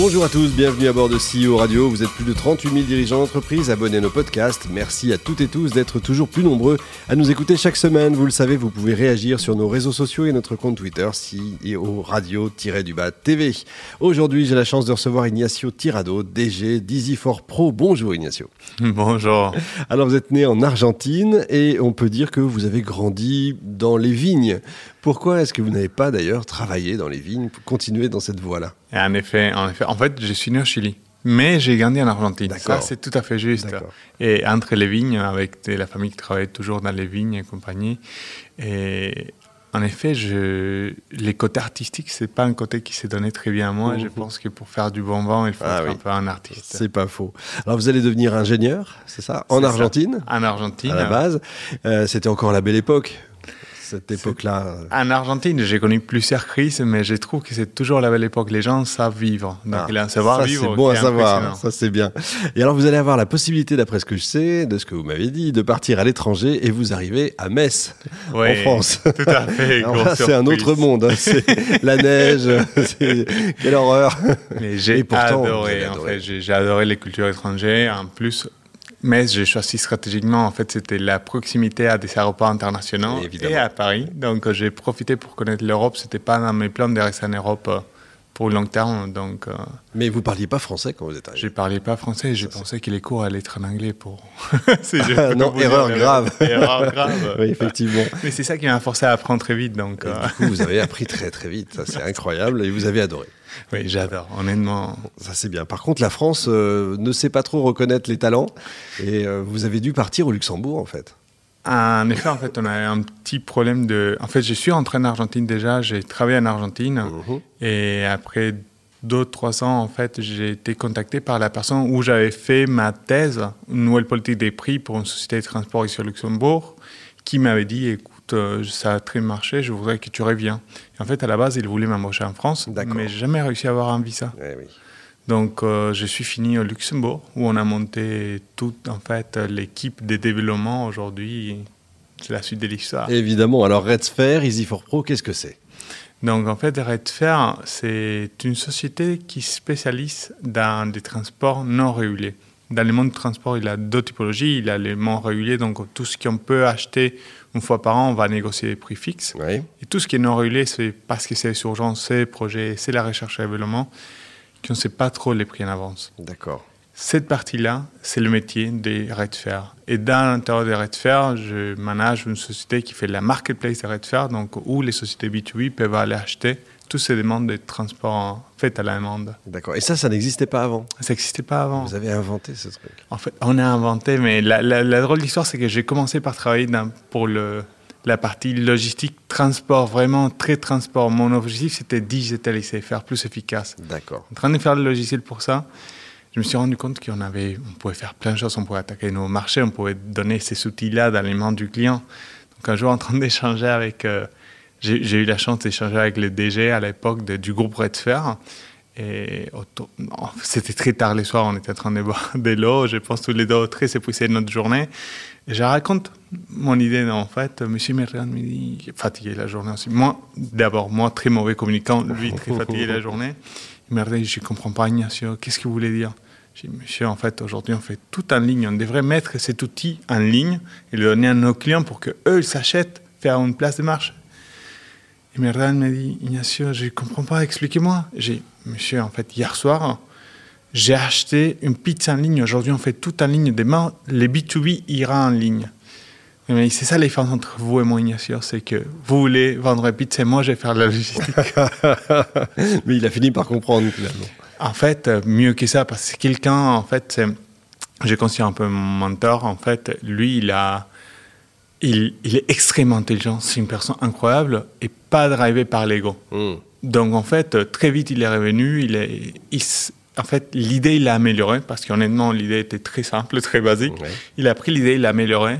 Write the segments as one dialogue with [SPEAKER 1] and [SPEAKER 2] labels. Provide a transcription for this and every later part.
[SPEAKER 1] Bonjour à tous, bienvenue à bord de CEO Radio. Vous êtes plus de 38 000 dirigeants d'entreprise abonnés à nos podcasts. Merci à toutes et tous d'être toujours plus nombreux à nous écouter chaque semaine. Vous le savez, vous pouvez réagir sur nos réseaux sociaux et notre compte Twitter CEO Radio-du-bas TV. Aujourd'hui, j'ai la chance de recevoir Ignacio Tirado, DG d'Easy4 Pro. Bonjour Ignacio.
[SPEAKER 2] Bonjour.
[SPEAKER 1] Alors vous êtes né en Argentine et on peut dire que vous avez grandi dans les vignes. Pourquoi est-ce que vous n'avez pas d'ailleurs travaillé dans les vignes pour continuer dans cette voie-là?
[SPEAKER 2] En effet, en effet. En fait, je suis né au Chili. Mais j'ai grandi en Argentine. Ça, c'est tout à fait juste. Et entre les vignes, avec la famille qui travaille toujours dans les vignes et compagnie. Et en effet, je... les côtés artistiques, c'est pas un côté qui s'est donné très bien à moi. Je mhm. pense que pour faire du bon vent, il faut ah être un peu un artiste.
[SPEAKER 1] C'est pas faux. Alors, vous allez devenir ingénieur, c'est ça? En Argentine?
[SPEAKER 2] En Argentine. À
[SPEAKER 1] la base. Euh, C'était encore la belle époque cette époque-là.
[SPEAKER 2] En Argentine, j'ai connu plusieurs crises, mais je trouve que c'est toujours la belle époque. Les gens savent vivre. Donc, ah, un savoir vivre.
[SPEAKER 1] C'est bon à savoir. Ça, c'est bien. Et alors, vous allez avoir la possibilité, d'après ce que je sais, de ce que vous m'avez dit, de partir à l'étranger et vous arrivez à Metz, en France.
[SPEAKER 2] Tout à fait.
[SPEAKER 1] c'est un autre monde. Hein. C'est la neige. Quelle horreur.
[SPEAKER 2] Mais j'ai adoré. En fait, j'ai adoré les cultures étrangères. En plus, mais j'ai choisi stratégiquement, en fait, c'était la proximité à des aéroports internationaux et à Paris. Donc, j'ai profité pour connaître l'Europe. C'était pas dans mes plans de rester en Europe euh, pour le long terme. Donc, euh,
[SPEAKER 1] Mais vous parliez pas français quand vous êtes arrivé
[SPEAKER 2] Je parlais pas français. Je pensais que les cours allaient être en anglais pour.
[SPEAKER 1] non, erreur grave.
[SPEAKER 2] erreur grave.
[SPEAKER 1] oui, effectivement.
[SPEAKER 2] Mais c'est ça qui m'a forcé à apprendre très vite. Donc,
[SPEAKER 1] Du coup, vous avez appris très très vite. C'est incroyable et vous avez adoré.
[SPEAKER 2] Oui, j'adore, honnêtement.
[SPEAKER 1] Ça, c'est bien. Par contre, la France euh, ne sait pas trop reconnaître les talents et euh, vous avez dû partir au Luxembourg, en fait.
[SPEAKER 2] En effet, en fait, on a un petit problème de. En fait, je suis rentré en Argentine déjà, j'ai travaillé en Argentine mhm. et après deux, trois ans, en fait, j'ai été contacté par la personne où j'avais fait ma thèse, une nouvelle politique des prix pour une société de transport ici au Luxembourg, qui m'avait dit écoute, euh, ça a très marché, je voudrais que tu reviens. en fait, à la base, il voulait m'embaucher en France, mais j'ai jamais réussi à avoir un visa. Donc, euh, je suis fini au Luxembourg, où on a monté toute en fait l'équipe de développement aujourd'hui. C'est la suite de l'histoire.
[SPEAKER 1] Évidemment. Alors, Redsphere, Easy4 Pro, qu'est-ce que c'est?
[SPEAKER 2] Donc en fait, Redsphere, c'est une société qui spécialise dans des transports non régulés. Dans le monde du transport, il a deux typologies. Il a les mondes régulés, donc tout ce qu'on peut acheter une fois par an, on va négocier des prix fixes. Et tout ce qui est non régulé, c'est parce que c'est urgence, c'est projet, c'est la recherche et développement, qu'on ne sait pas trop les prix en avance.
[SPEAKER 1] D'accord.
[SPEAKER 2] Cette partie-là, c'est le métier des Redfair. Et dans l'intérieur des Redfair, je manage une société qui fait la marketplace des Redfair, donc où les sociétés B2B peuvent aller acheter toutes ces demandes de transport faites à la demande.
[SPEAKER 1] D'accord. Et ça, ça n'existait pas avant
[SPEAKER 2] Ça n'existait pas avant.
[SPEAKER 1] Vous avez inventé ce truc
[SPEAKER 2] En fait, on a inventé, mais la, la, drôle d'histoire, c'est que j'ai commencé par travailler dans, pour le, la partie logistique, transport, vraiment très transport. Mon objectif, c'était digitaliser, faire plus efficace.
[SPEAKER 1] D'accord.
[SPEAKER 2] En train de faire le logiciel pour ça, je me suis rendu compte qu'on avait, on pouvait faire plein de choses, on pouvait attaquer nos marchés, on pouvait donner ces outils-là dans les mains du client. Donc un jour, en train d'échanger avec... Euh, j'ai eu la chance d'échanger avec le DG à l'époque du groupe Redfer. Et c'était très tard le soir, on était en train de boire de l'eau. Je pense tous les deux très épuisés de notre journée. Et je raconte mon idée. En fait, Monsieur Merrian me dit fatigué la journée aussi. Moi, d'abord, moi très mauvais communicant, lui très fatigué la journée. Il m'a dit je ne comprends pas Ignacio, qu'est-ce que vous voulez dire? J'ai dit Monsieur, en fait, aujourd'hui, on fait tout en ligne. On devrait mettre cet outil en ligne et le donner à nos clients pour qu'eux, ils s'achètent, faire une place de marche. Et Merdan m'a dit, Ignacio, je ne comprends pas, expliquez-moi. J'ai monsieur, en fait, hier soir, j'ai acheté une pizza en ligne. Aujourd'hui, on fait tout en ligne. Demain, les B2B ira en ligne. Mais c'est ça la différence entre vous et moi, Ignacio, c'est que vous voulez vendre une pizza et moi, je vais faire de la logistique.
[SPEAKER 1] Mais il a fini par comprendre, finalement.
[SPEAKER 2] En fait, mieux que ça, parce que quelqu'un, en fait, j'ai considéré un peu mon mentor, en fait, lui, il a il, est extrêmement intelligent, c'est une personne incroyable et pas drivé par l'ego. Hmm. Donc en fait, très vite il est revenu, il est, en fait l'idée il l'a améliorée parce qu'honnêtement l'idée était très simple, très basique. Il a pris l'idée, il l'a améliorée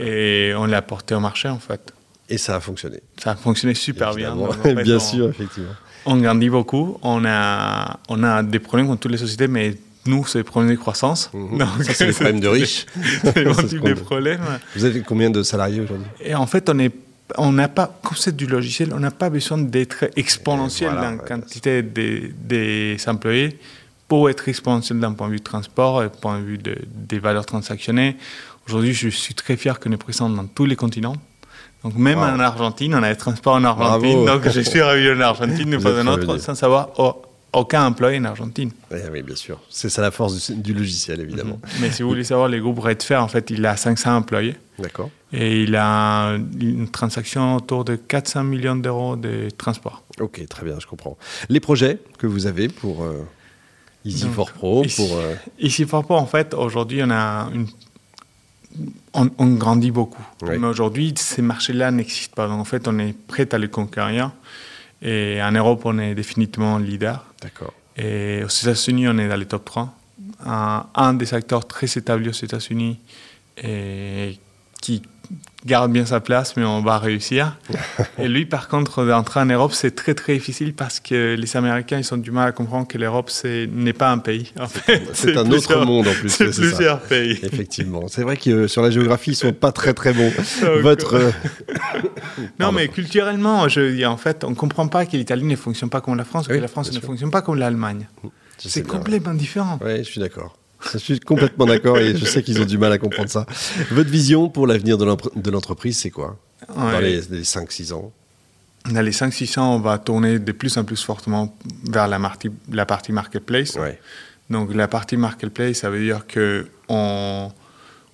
[SPEAKER 2] et on l'a porté au marché en fait.
[SPEAKER 1] Et ça a fonctionné.
[SPEAKER 2] Ça a fonctionné super bien.
[SPEAKER 1] bien sûr, effectivement.
[SPEAKER 2] On grandit beaucoup, on a, on a des problèmes dans toutes les sociétés, mais nous, c'est les problèmes de croissance.
[SPEAKER 1] Mmh. ça, c'est les problèmes de riches.
[SPEAKER 2] c'est le type.
[SPEAKER 1] Vous avez combien de salariés aujourd'hui?
[SPEAKER 2] Et en fait, on est on n'a pas, comme c'est du logiciel, on n'a pas besoin d'être exponentiel dans la quantité des, des, employés pour être exponentiel d'un point de vue de transport et d'un point de vue de, des valeurs transactionnées. Aujourd'hui, je suis très fier que nous présents dans tous les continents. Donc même en Argentine, on a des transports en Argentine. Donc je suis ravi en Argentine, nous pas un autre, sans savoir oh, aucun employé en Argentine.
[SPEAKER 1] Oui, bien sûr. C'est ça la force du, logiciel, évidemment.
[SPEAKER 2] Mhm. Mais si vous voulez savoir, les groupes Redfair, en fait, il a 500 employés.
[SPEAKER 1] D'accord.
[SPEAKER 2] Et il a une transaction autour de 400 millions d'euros de transport.
[SPEAKER 1] Ok, très bien, je comprends. Les projets que vous avez pour euh, Easy for Pro
[SPEAKER 2] Easy,
[SPEAKER 1] pour, euh,
[SPEAKER 2] Easy for Pro, en fait, aujourd'hui, on a une on, grandit beaucoup. Mais aujourd'hui, ces marchés-là n'existent pas. Donc, en fait, on est prêt à les conquérir. Et en Europe, on est définitivement leader.
[SPEAKER 1] D'accord.
[SPEAKER 2] Et aux États-Unis, on est dans les top 3. Un, un des acteurs très établis aux États-Unis et qui garde bien sa place, mais on va réussir. et lui, par contre, d'entrer en Europe, c'est très très difficile parce que les Américains, ils ont du mal à comprendre que l'Europe n'est pas un pays. En fait,
[SPEAKER 1] c'est un autre monde en plus.
[SPEAKER 2] C'est plusieurs pays.
[SPEAKER 1] Effectivement. C'est vrai que euh, sur la géographie, ils sont pas très très bons. Votre. Euh,
[SPEAKER 2] non, mais culturellement, je, en fait, on comprend pas que l'Italie ne fonctionne pas comme la France, que la France ne fonctionne pas comme l'Allemagne. C'est complètement différent.
[SPEAKER 1] Oui, je suis d'accord. Je suis complètement d'accord et je sais qu'ils ont du mal à comprendre ça. Votre vision pour l'avenir de l'entreprise, c'est quoi? Dans les, 5-6 ans
[SPEAKER 2] Dans les 5-6 ans, on va tourner de plus en plus fortement vers la, partie, la partie marketplace. Donc la partie marketplace, ça veut dire que on,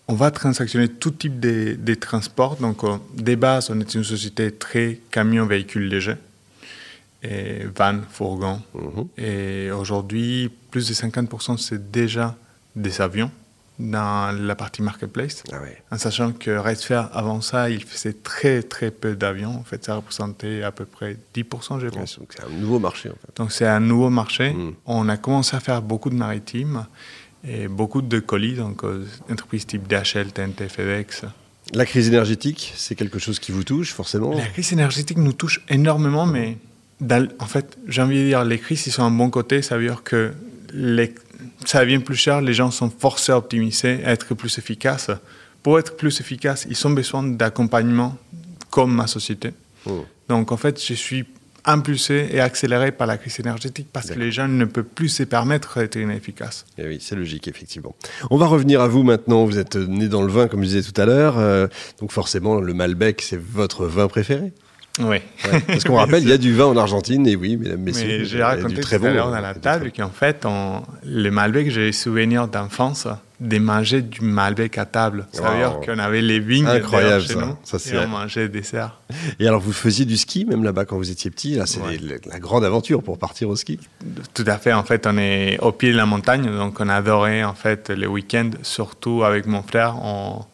[SPEAKER 2] on va transactionner tout type de, de transports. Donc euh, des bases, on est une société très camion, véhicule léger et van, fourgon. Mhm. Et aujourd'hui, plus de 50% c'est déjà des avions dans la partie marketplace,
[SPEAKER 1] ah
[SPEAKER 2] en sachant que Redfair, avant ça, il faisait très très peu d'avions. En fait, ça représentait à peu près 10%, je pense.
[SPEAKER 1] c'est un nouveau marché, en fait.
[SPEAKER 2] Donc c'est un nouveau marché. Hmm. On a commencé à faire beaucoup de maritimes et beaucoup de colis, donc euh, entreprises type DHL, TNT, FedEx.
[SPEAKER 1] La crise énergétique, c'est quelque chose qui vous touche, forcément
[SPEAKER 2] La crise énergétique nous touche énormément, mais en fait, j'ai envie de dire, les crises, ils sont un bon côté. Ça veut dire que les, ça devient plus cher, les gens sont forcés à optimiser, à être plus efficaces. Pour être plus efficaces, ils ont besoin d'accompagnement comme ma société. Hmm. Donc en fait, je suis impulsé et accéléré par la crise énergétique parce que les gens ne peuvent plus se permettre d'être inefficaces.
[SPEAKER 1] Et eh oui, c'est logique, effectivement. On va revenir à vous maintenant. Vous êtes né dans le vin, comme je disais tout à l'heure. Euh, donc forcément, le Malbec, c'est votre vin préféré
[SPEAKER 2] oui.
[SPEAKER 1] parce qu'on rappelle, il y a du vin en Argentine, et oui, mesdames, messieurs.
[SPEAKER 2] Mais j'ai raconté tout à l'heure dans la table qu'en fait, on, le Malbec, j'ai des souvenirs d'enfance de manger du Malbec à table. Ça veut dire qu'on avait les vignes
[SPEAKER 1] Incroyable,
[SPEAKER 2] chez nous
[SPEAKER 1] ça
[SPEAKER 2] et on mangeait des desserts.
[SPEAKER 1] Et alors, vous faisiez du ski même là-bas quand vous étiez petit? Là, c'est la grande aventure pour partir au ski.
[SPEAKER 2] Tout à fait. En fait, on est au pied de la montagne, donc on adorait en fait les week-ends, surtout avec mon frère. On,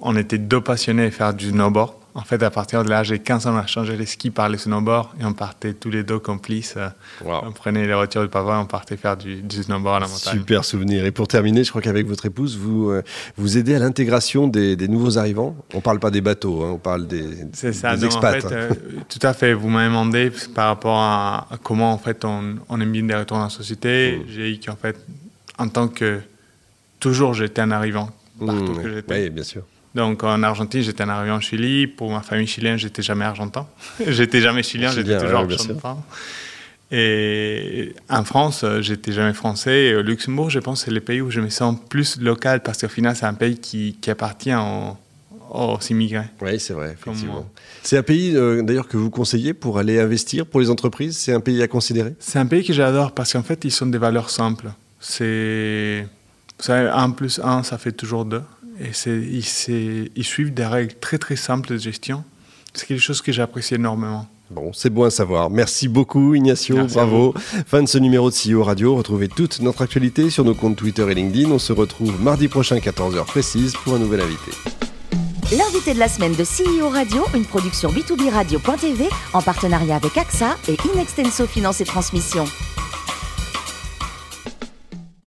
[SPEAKER 2] on était deux passionnés à faire du snowboard. En fait, à partir de l'âge de 15 ans, on a changé les skis par les snowboards et on partait tous les deux complices. On prenait les voitures de papa et on partait faire du, snowboard à la montagne.
[SPEAKER 1] Super souvenir. Et pour terminer, je crois qu'avec votre épouse, vous, euh, vous aidez à l'intégration des, nouveaux arrivants. On ne parle pas des bateaux, hein, on parle des,
[SPEAKER 2] C'est ça.
[SPEAKER 1] Des expats.
[SPEAKER 2] En fait, euh, tout à fait. Vous m'avez demandé par rapport à, comment en fait, on, on aime bien des retours dans la société. Mm. J'ai dit qu'en fait, en tant que... Toujours, j'étais un arrivant partout
[SPEAKER 1] mm.
[SPEAKER 2] que j'étais.
[SPEAKER 1] Oui, bien sûr.
[SPEAKER 2] Donc en Argentine, j'étais en arrivé en Chili. Pour ma famille chilienne, j'étais jamais argentin. j'étais jamais chilien, j'étais toujours argentin. Et en France, j'étais jamais français. Et au Luxembourg, je pense, c'est le pays où je me sens plus local parce qu'au final, c'est un pays qui, qui appartient aux, aux, immigrés.
[SPEAKER 1] Oui, c'est vrai, effectivement. C'est un pays euh, d'ailleurs que vous conseillez pour aller investir pour les entreprises? C'est un pays à considérer?
[SPEAKER 2] C'est un pays que j'adore parce qu'en fait, ils sont des valeurs simples. C'est. un plus un, ça fait toujours deux. Et ils, ils, suivent des règles très très simples de gestion. C'est quelque chose que j'apprécie énormément.
[SPEAKER 1] Bon, c'est bon à savoir. Merci beaucoup Ignacio, bravo. Fin de ce numéro de CEO Radio. Retrouvez toute notre actualité sur nos comptes Twitter et LinkedIn. On se retrouve mardi prochain 14h précise pour un nouvel invité.
[SPEAKER 3] L'invité de la semaine de CEO Radio, une production B2B Radio.tv en partenariat avec AXA et Inextenso Finance et Transmission.